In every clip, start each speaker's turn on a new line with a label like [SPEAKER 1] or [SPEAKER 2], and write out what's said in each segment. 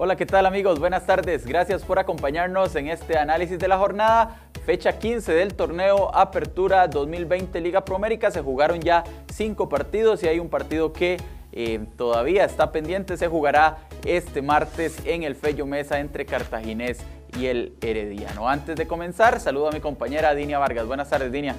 [SPEAKER 1] Hola, ¿qué tal amigos? Buenas tardes. Gracias por acompañarnos en este análisis de la jornada. Fecha 15 del torneo Apertura 2020 Liga Promérica. Se jugaron ya cinco partidos y hay un partido que eh, todavía está pendiente. Se jugará este martes en el Fello Mesa entre Cartaginés y el Herediano. Antes de comenzar, saludo a mi compañera Dinia Vargas. Buenas tardes, Dinia.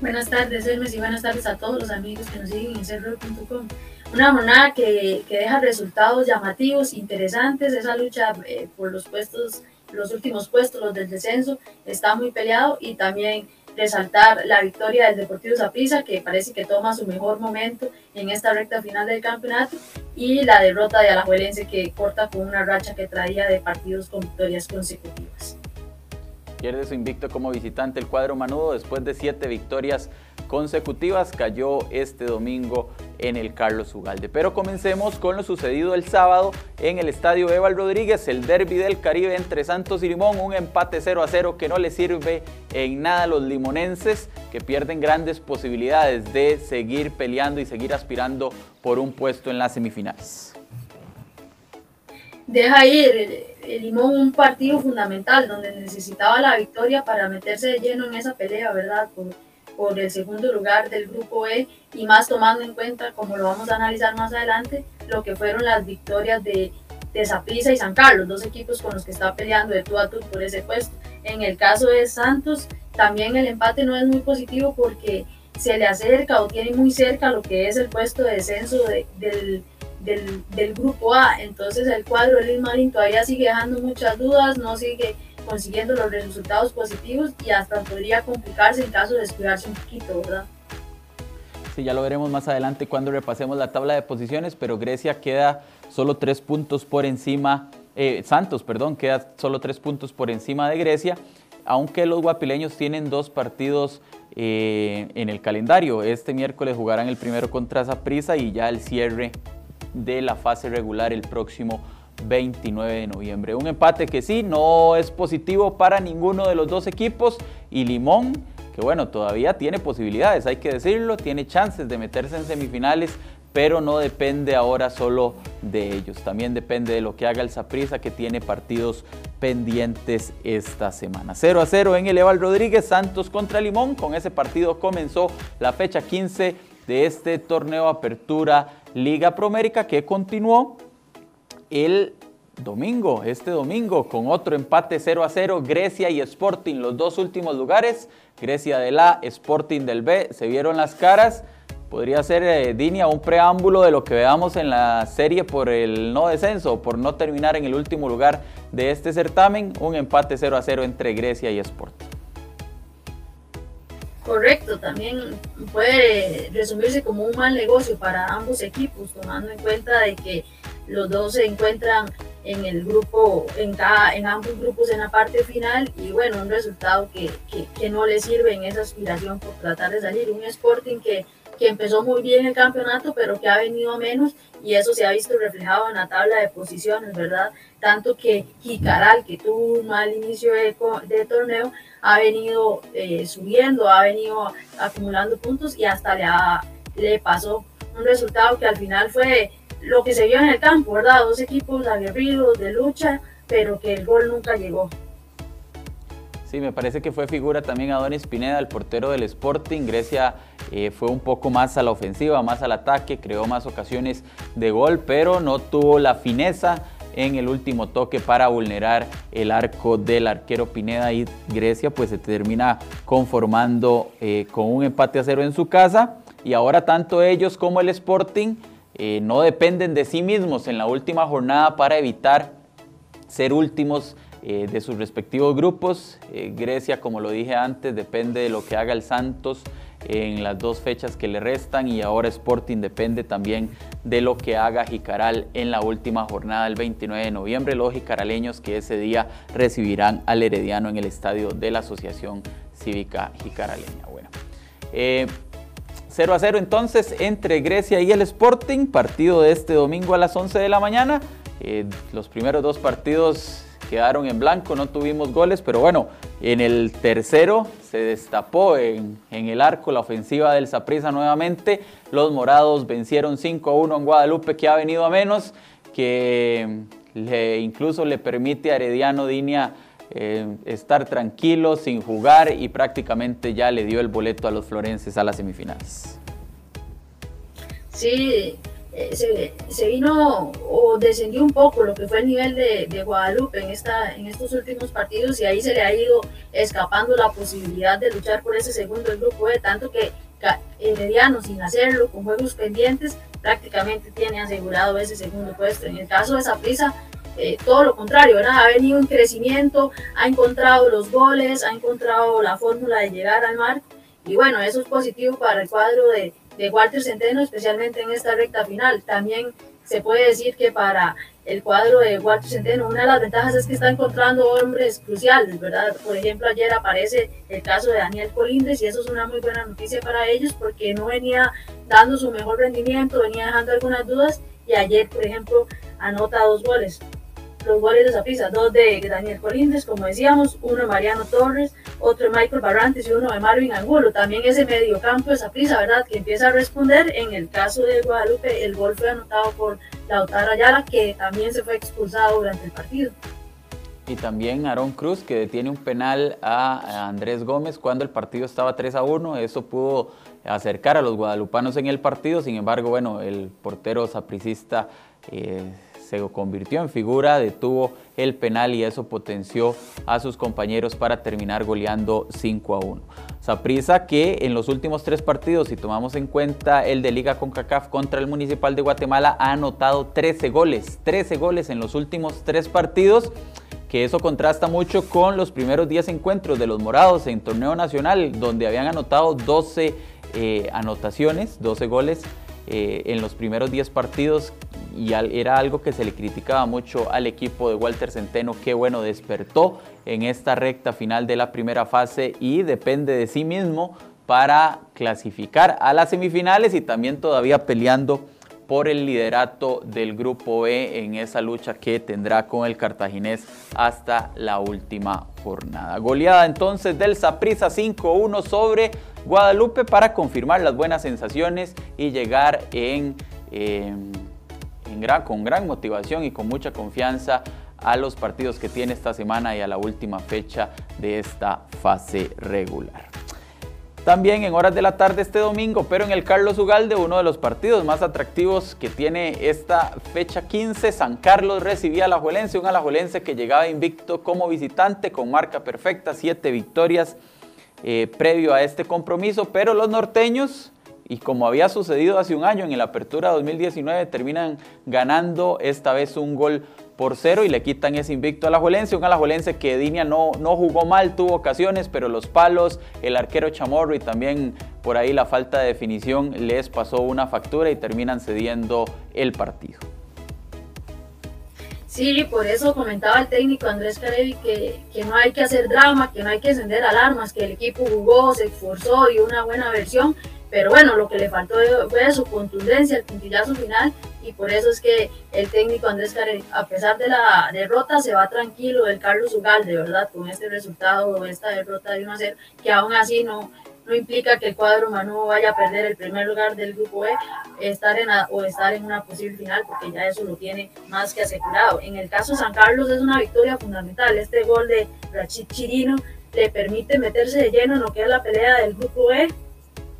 [SPEAKER 2] Buenas tardes, Hermes, y buenas tardes a todos los amigos que nos siguen en cerro.com. Una jornada que, que, deja resultados llamativos, interesantes. Esa lucha eh, por los puestos, los últimos puestos, los del descenso, está muy peleado y también resaltar la victoria del Deportivo Zaprisa, que parece que toma su mejor momento en esta recta final del campeonato, y la derrota de Alajuelense, que corta con una racha que traía de partidos con victorias consecutivas.
[SPEAKER 1] Pierde su invicto como visitante el cuadro manudo después de siete victorias consecutivas. Cayó este domingo en el Carlos Ugalde. Pero comencemos con lo sucedido el sábado en el estadio Eval Rodríguez, el derby del Caribe entre Santos y Limón, un empate 0 a 0 que no le sirve en nada a los limonenses que pierden grandes posibilidades de seguir peleando y seguir aspirando por un puesto en las semifinales.
[SPEAKER 2] Deja ir el Limón un partido fundamental donde necesitaba la victoria para meterse de lleno en esa pelea, ¿verdad? Por el segundo lugar del grupo E y más tomando en cuenta, como lo vamos a analizar más adelante, lo que fueron las victorias de, de Zaprisa y San Carlos, dos equipos con los que está peleando de tú a tú por ese puesto. En el caso de Santos, también el empate no es muy positivo porque se le acerca o tiene muy cerca lo que es el puesto de descenso del del, grupo A. Entonces el cuadro de Luis Marín todavía sigue dejando muchas dudas, no sigue consiguiendo los resultados positivos y hasta podría complicarse en caso de descuidarse un poquito, ¿verdad?
[SPEAKER 1] Sí, ya lo veremos más adelante cuando repasemos la tabla de posiciones, pero Grecia queda solo tres puntos por encima, eh, Santos, perdón, queda solo tres puntos por encima de Grecia, aunque los guapileños tienen dos partidos eh, en el calendario. Este miércoles jugarán el primero contra Zaprisa y ya el cierre de la fase regular el próximo 29 de noviembre. Un empate que sí, no es positivo para ninguno de los dos equipos y Limón, que bueno, todavía tiene posibilidades, hay que decirlo, tiene chances de meterse en semifinales, pero no depende ahora solo de ellos, también depende de lo que haga el Saprissa que tiene partidos pendientes esta semana. 0 a 0 en el Eval Rodríguez, Santos contra Limón, con ese partido comenzó la fecha 15 de este torneo Apertura Liga Promérica que continuó el domingo, este domingo, con otro empate 0 a 0, Grecia y Sporting, los dos últimos lugares, Grecia del A, Sporting del B, se vieron las caras. Podría ser, eh, Dinia, un preámbulo de lo que veamos en la serie por el no descenso, por no terminar en el último lugar de este certamen, un empate 0 a 0 entre Grecia y Sporting.
[SPEAKER 2] Correcto, también puede resumirse como un mal negocio para ambos equipos, tomando en cuenta de que los dos se encuentran en el grupo, en, cada, en ambos grupos en la parte final y bueno, un resultado que, que, que no le sirve en esa aspiración por tratar de salir. Un Sporting que que empezó muy bien el campeonato, pero que ha venido menos y eso se ha visto reflejado en la tabla de posiciones, ¿verdad? Tanto que Jicaral, que tuvo un mal inicio de, de torneo, ha venido eh, subiendo, ha venido acumulando puntos y hasta le, le pasó un resultado que al final fue lo que se vio en el campo, ¿verdad? Dos equipos aguerridos de lucha, pero que el gol nunca llegó.
[SPEAKER 1] Sí, me parece que fue figura también Adonis Pineda, el portero del Sporting. Grecia eh, fue un poco más a la ofensiva, más al ataque, creó más ocasiones de gol, pero no tuvo la fineza en el último toque para vulnerar el arco del arquero Pineda y Grecia pues se termina conformando eh, con un empate a cero en su casa y ahora tanto ellos como el Sporting eh, no dependen de sí mismos en la última jornada para evitar ser últimos eh, de sus respectivos grupos. Eh, Grecia, como lo dije antes, depende de lo que haga el Santos en las dos fechas que le restan y ahora Sporting depende también de lo que haga Jicaral en la última jornada del 29 de noviembre. Los jicaraleños que ese día recibirán al Herediano en el estadio de la Asociación Cívica Jicaraleña. Bueno, 0 eh, a 0 entonces entre Grecia y el Sporting, partido de este domingo a las 11 de la mañana. los primeros dos partidos quedaron en blanco, no tuvimos goles, pero bueno, en el tercero se destapó en, el arco la ofensiva del Saprissa nuevamente. Los morados vencieron 5 a 1 en Guadalupe, que ha venido a menos, que le, incluso le permite a Herediano Dinia eh, estar tranquilo, sin jugar y prácticamente ya le dio el boleto a los florenses a las semifinales.
[SPEAKER 2] Sí, eh, se, vino o descendió un poco lo que fue el nivel de, Guadalupe en, esta, en estos últimos partidos y ahí se le ha ido escapando la posibilidad de luchar por ese segundo grupo de tanto que Herediano sin hacerlo con juegos pendientes prácticamente tiene asegurado ese segundo puesto. En el caso de Saprissa eh, todo lo contrario, ha venido en crecimiento, ha encontrado los goles, ha encontrado la fórmula de llegar al marco y bueno, eso es positivo para el cuadro de, de Walter Centeno, especialmente en esta recta final. También se puede decir que para el cuadro de Walter Centeno, una de las ventajas es que está encontrando hombres cruciales, ¿verdad? Por ejemplo, ayer aparece el caso de Daniel Colindres y eso es una muy buena noticia para ellos porque no venía dando su mejor rendimiento, venía dejando algunas dudas y ayer, por ejemplo, anota dos goles los goles de Zapisa, dos de Daniel Colindres, como decíamos, uno de Mariano Torres, otro de Michael Barrantes y uno de Marvin Angulo. También ese mediocampo de Zapisa, ¿verdad? Que empieza a responder. En el caso de Guadalupe, el gol fue anotado por Lautaro Ayala, que también se fue expulsado durante el partido.
[SPEAKER 1] Y también Aaron Cruz, que detiene un penal a Andrés Gómez cuando el partido estaba 3 a 1. Eso pudo acercar a los guadalupanos en el partido. Sin embargo, bueno, el portero sapricista eh, se convirtió en figura, detuvo el penal y eso potenció a sus compañeros para terminar goleando 5 a 1. Saprisa que en los últimos tres partidos, si tomamos en cuenta el de Liga CONCACAF contra el Municipal de Guatemala, ha anotado 13 goles, 13 goles en los últimos tres partidos que eso contrasta mucho con los primeros 10 encuentros de los morados en torneo nacional, donde habían anotado 12 eh, anotaciones, 12 goles eh, en los primeros 10 partidos y era algo que se le criticaba mucho al equipo de Walter Centeno, que bueno, despertó en esta recta final de la primera fase y depende de sí mismo para clasificar a las semifinales y también todavía peleando por el liderato del grupo B en esa lucha que tendrá con el cartaginés hasta la última jornada. Goleada entonces del Saprissa 5-1 sobre Guadalupe para confirmar las buenas sensaciones y llegar en, gran, con gran motivación y con mucha confianza a los partidos que tiene esta semana y a la última fecha de esta fase regular. También en horas de la tarde este domingo, pero en el Carlos Ugalde, uno de los partidos más atractivos que tiene esta fecha 15, San Carlos recibía a Alajuelense, un Alajuelense que llegaba invicto como visitante con marca perfecta, siete victorias eh, previo a este compromiso, pero los norteños, y como había sucedido hace un año en la Apertura 2019, terminan ganando esta vez un gol por cero y le quitan ese invicto a la Juelense, un Alajuelense que Dinia no, no jugó mal, tuvo ocasiones, pero los palos, el arquero Chamorro y también por ahí la falta de definición les pasó una factura y terminan cediendo el partido.
[SPEAKER 2] Sí, por eso comentaba el técnico Andrés Carevi que, que, no hay que hacer drama, que no hay que encender alarmas, que el equipo jugó, se esforzó y una buena versión, pero bueno, lo que le faltó fue su contundencia, el puntillazo final y por eso es que el técnico Andrés Care, a pesar de la derrota, se va tranquilo del Carlos Ugalde, ¿verdad? Con este resultado esta derrota de 1 a 0, que aún así no, no implica que el cuadro Manu vaya a perder el primer lugar del grupo E estar en o estar en una posible final, porque ya eso lo tiene más que asegurado. En el caso de San Carlos es una victoria fundamental. Este gol de Rachid Chirino le permite meterse de lleno en lo que es la pelea del grupo E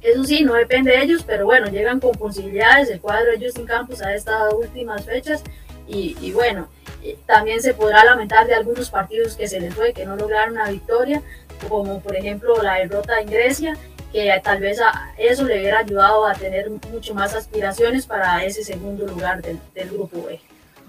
[SPEAKER 2] eso sí, no depende de ellos, pero bueno, llegan con posibilidades. El cuadro de Justin Campos a estas últimas fechas. Y, bueno, eh, también se podrá lamentar de algunos partidos que se les fue, que no lograron una victoria, como por ejemplo la derrota en Grecia, que tal vez a eso le hubiera ayudado a tener mucho más aspiraciones para ese segundo lugar del, del grupo B.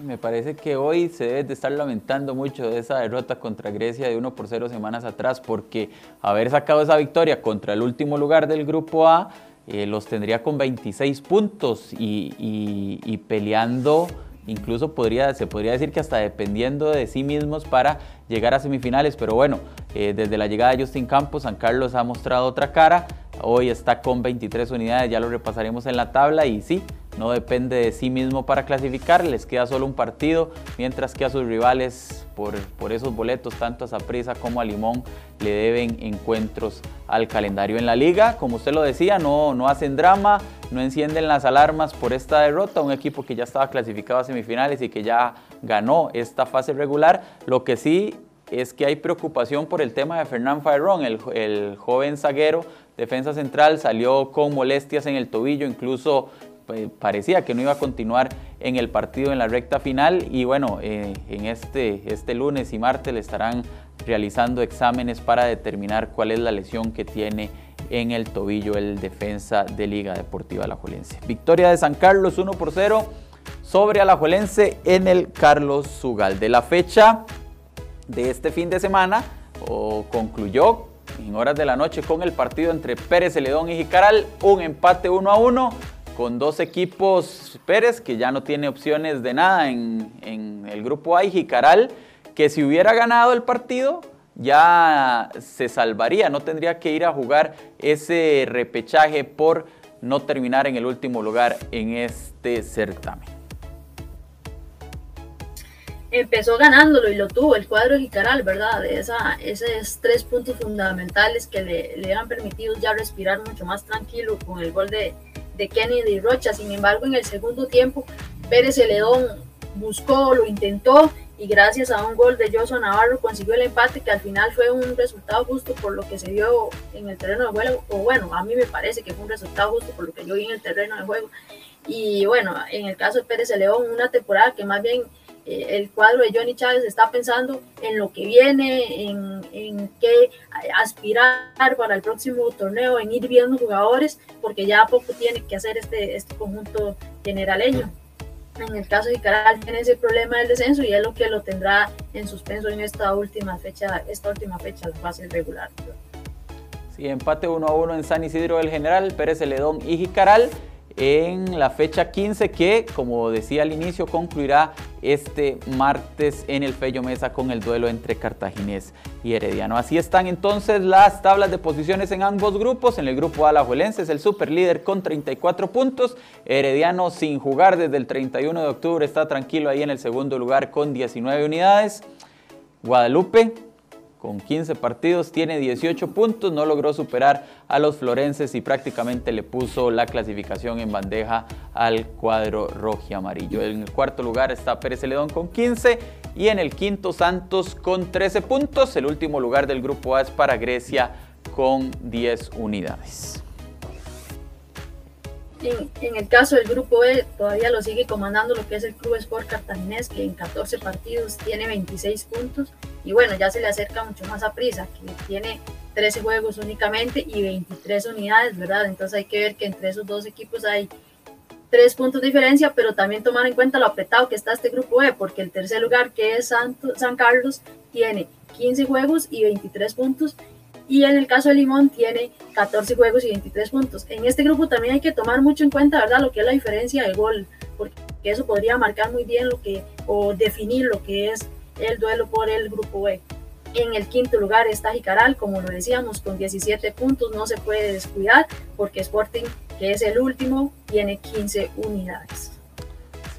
[SPEAKER 1] Me parece que hoy se debe de estar lamentando mucho de esa derrota contra Grecia de 1 por 0 semanas atrás, porque haber sacado esa victoria contra el último lugar del grupo A eh, los tendría con 26 puntos y, peleando, incluso se podría decir que hasta dependiendo de sí mismos para llegar a semifinales. Pero bueno, eh, desde la llegada de Justin Campos, San Carlos ha mostrado otra cara. Hoy está con 23 unidades, ya lo repasaremos en la tabla y sí, no depende de sí mismo para clasificar, les queda solo un partido, mientras que a sus rivales por, esos boletos, tanto a Saprissa como a Limón, le deben encuentros al calendario en la liga. Como usted lo decía, no, no hacen drama, no encienden las alarmas por esta derrota, un equipo que ya estaba clasificado a semifinales y que ya ganó esta fase regular. Lo que sí es que hay preocupación por el tema de Fernán Fairón, el, joven zaguero, defensa central, salió con molestias en el tobillo, incluso parecía que no iba a continuar en el partido en la recta final y bueno, eh, en este, este lunes y martes le estarán realizando exámenes para determinar cuál es la lesión que tiene en el tobillo el defensa de Liga Deportiva Alajuelense. Victoria de San Carlos 1 por 0 sobre Alajuelense en el Carlos Zugal. De la fecha de este fin de semana o concluyó en horas de la noche con el partido entre Pérez Celedón y Jicaral, un empate 1 a 1 con dos equipos Pérez, que ya no tiene opciones de nada en, el grupo A, y Jicaral, que si hubiera ganado el partido ya se salvaría, no tendría que ir a jugar ese repechaje por no terminar en el último lugar en este certamen.
[SPEAKER 2] Empezó ganándolo y lo tuvo el cuadro de Jicaral, ¿verdad? Esa, esos tres puntos fundamentales que le, le han permitido ya respirar mucho más tranquilo con el gol de, de Kennedy Rocha. Sin embargo, en el segundo tiempo, Pérez Celedón buscó, lo intentó y gracias a un gol de Joshua Navarro consiguió el empate que al final fue un resultado justo por lo que se vio en el terreno de juego, o bueno, a mí me parece que fue un resultado justo por lo que yo vi en el terreno de juego. Y bueno, en el caso de Pérez León, una temporada que más bien el cuadro de Johnny Chávez está pensando en lo que viene, en, en qué aspirar para el próximo torneo, en ir viendo jugadores, porque ya poco tiene que hacer este, este conjunto generaleño. En el caso de Caral tiene ese problema del descenso y es lo que lo tendrá en suspenso en esta última fecha, esta última fecha, la fase regular.
[SPEAKER 1] Sí, empate 1 a 1 en San Isidro del General, Pérez Celedón y Jicaral en la fecha 15 que, como decía al inicio, concluirá este martes en el Fello Mesa con el duelo entre Cartaginés y Herediano. Así están entonces las tablas de posiciones en ambos grupos. En el grupo Alajuelense es el super líder con 34 puntos. Herediano sin jugar desde el 31 de octubre está tranquilo ahí en el segundo lugar con 19 unidades. Guadalupe con 15 partidos, tiene 18 puntos, no logró superar a los florenses y prácticamente le puso la clasificación en bandeja al cuadro rojo y amarillo. En el cuarto lugar está Pérez Celedón con 15 y en el quinto Santos con 13 puntos. El último lugar del grupo A es para Grecia con 10 unidades.
[SPEAKER 2] En, el caso del grupo E, todavía lo sigue comandando lo que es el Club Sport Cartaginés, que en 14 partidos tiene 26 puntos. Y bueno, ya se le acerca mucho más a Prisa, que tiene 13 juegos únicamente y 23 unidades, ¿verdad? Entonces hay que ver que entre esos dos equipos hay tres puntos de diferencia, pero también tomar en cuenta lo apretado que está este grupo E, porque el tercer lugar, que es Santo, San Carlos, tiene 15 juegos y 23 puntos y en el caso de Limón tiene 14 juegos y 23 puntos. En este grupo también hay que tomar mucho en cuenta, ¿verdad? Lo que es la diferencia de gol, porque eso podría marcar muy bien lo que, o definir lo que es el duelo por el grupo B. En el quinto lugar está Jicaral, como lo decíamos, con 17 puntos, no se puede descuidar, porque Sporting, que es el último, tiene 15 unidades.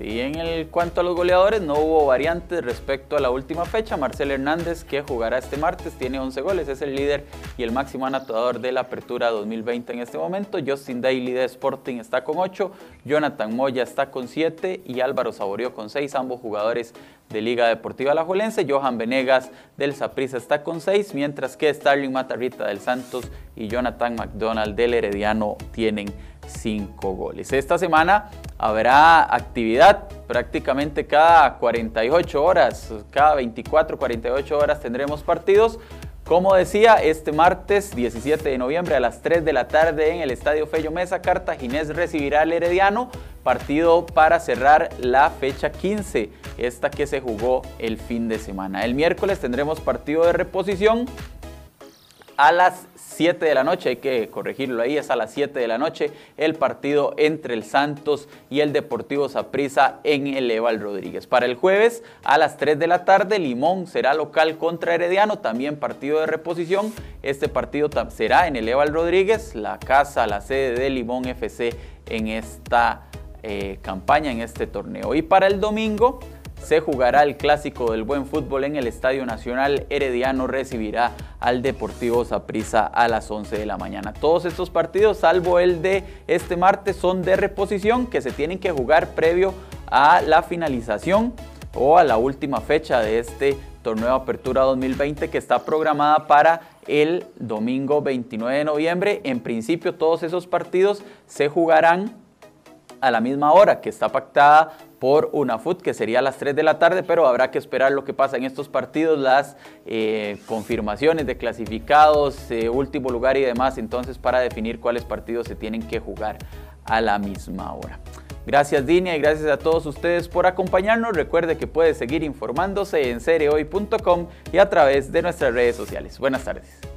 [SPEAKER 1] Sí, en el cuanto a los goleadores no hubo variantes respecto a la última fecha. Marcel Hernández, que jugará este martes, tiene 11 goles, es el líder y el máximo anotador de la Apertura 2020 en este momento. Justin Daly de Sporting está con 8, Jonathan Moya está con 7 y Álvaro Saborío con 6, ambos jugadores de Liga Deportiva Alajuelense. Johan Venegas del Saprissa está con 6, mientras que Starling Matarrita del Santos y Jonathan McDonald del Herediano tienen 5 goles. Esta semana habrá actividad prácticamente cada 48 horas, cada 24, 48 horas tendremos partidos. Como decía, este martes 17 de noviembre a las 3 de la tarde en el Estadio Fello Mesa, Cartaginés recibirá al Herediano, partido para cerrar la fecha 15, esta que se jugó el fin de semana. El miércoles tendremos partido de reposición a las 7 de la noche, hay que corregirlo ahí, es a las 7 de la noche el partido entre el Santos y el Deportivo Saprissa en el Eval Rodríguez. Para el jueves a las 3 de la tarde, Limón será local contra Herediano, también partido de reposición. Este partido será en el Eval Rodríguez, la casa, la sede de Limón FC en esta eh, campaña en este torneo. Y para el domingo se jugará el clásico del buen fútbol en el Estadio Nacional. Herediano recibirá al Deportivo Saprissa a las 11 de la mañana. Todos estos partidos, salvo el de este martes, son de reposición que se tienen que jugar previo a la finalización o a la última fecha de este torneo Apertura 2020 que está programada para el domingo 29 de noviembre. En principio todos esos partidos se jugarán a la misma hora que está pactada por UNAFUT, que sería a las 3 de la tarde, pero habrá que esperar lo que pasa en estos partidos, las eh, confirmaciones de clasificados, eh, último lugar y demás, entonces para definir cuáles partidos se tienen que jugar a la misma hora. Gracias Dinia y gracias a todos ustedes por acompañarnos. Recuerde que puede seguir informándose en cereoy.com y a través de nuestras redes sociales. Buenas tardes.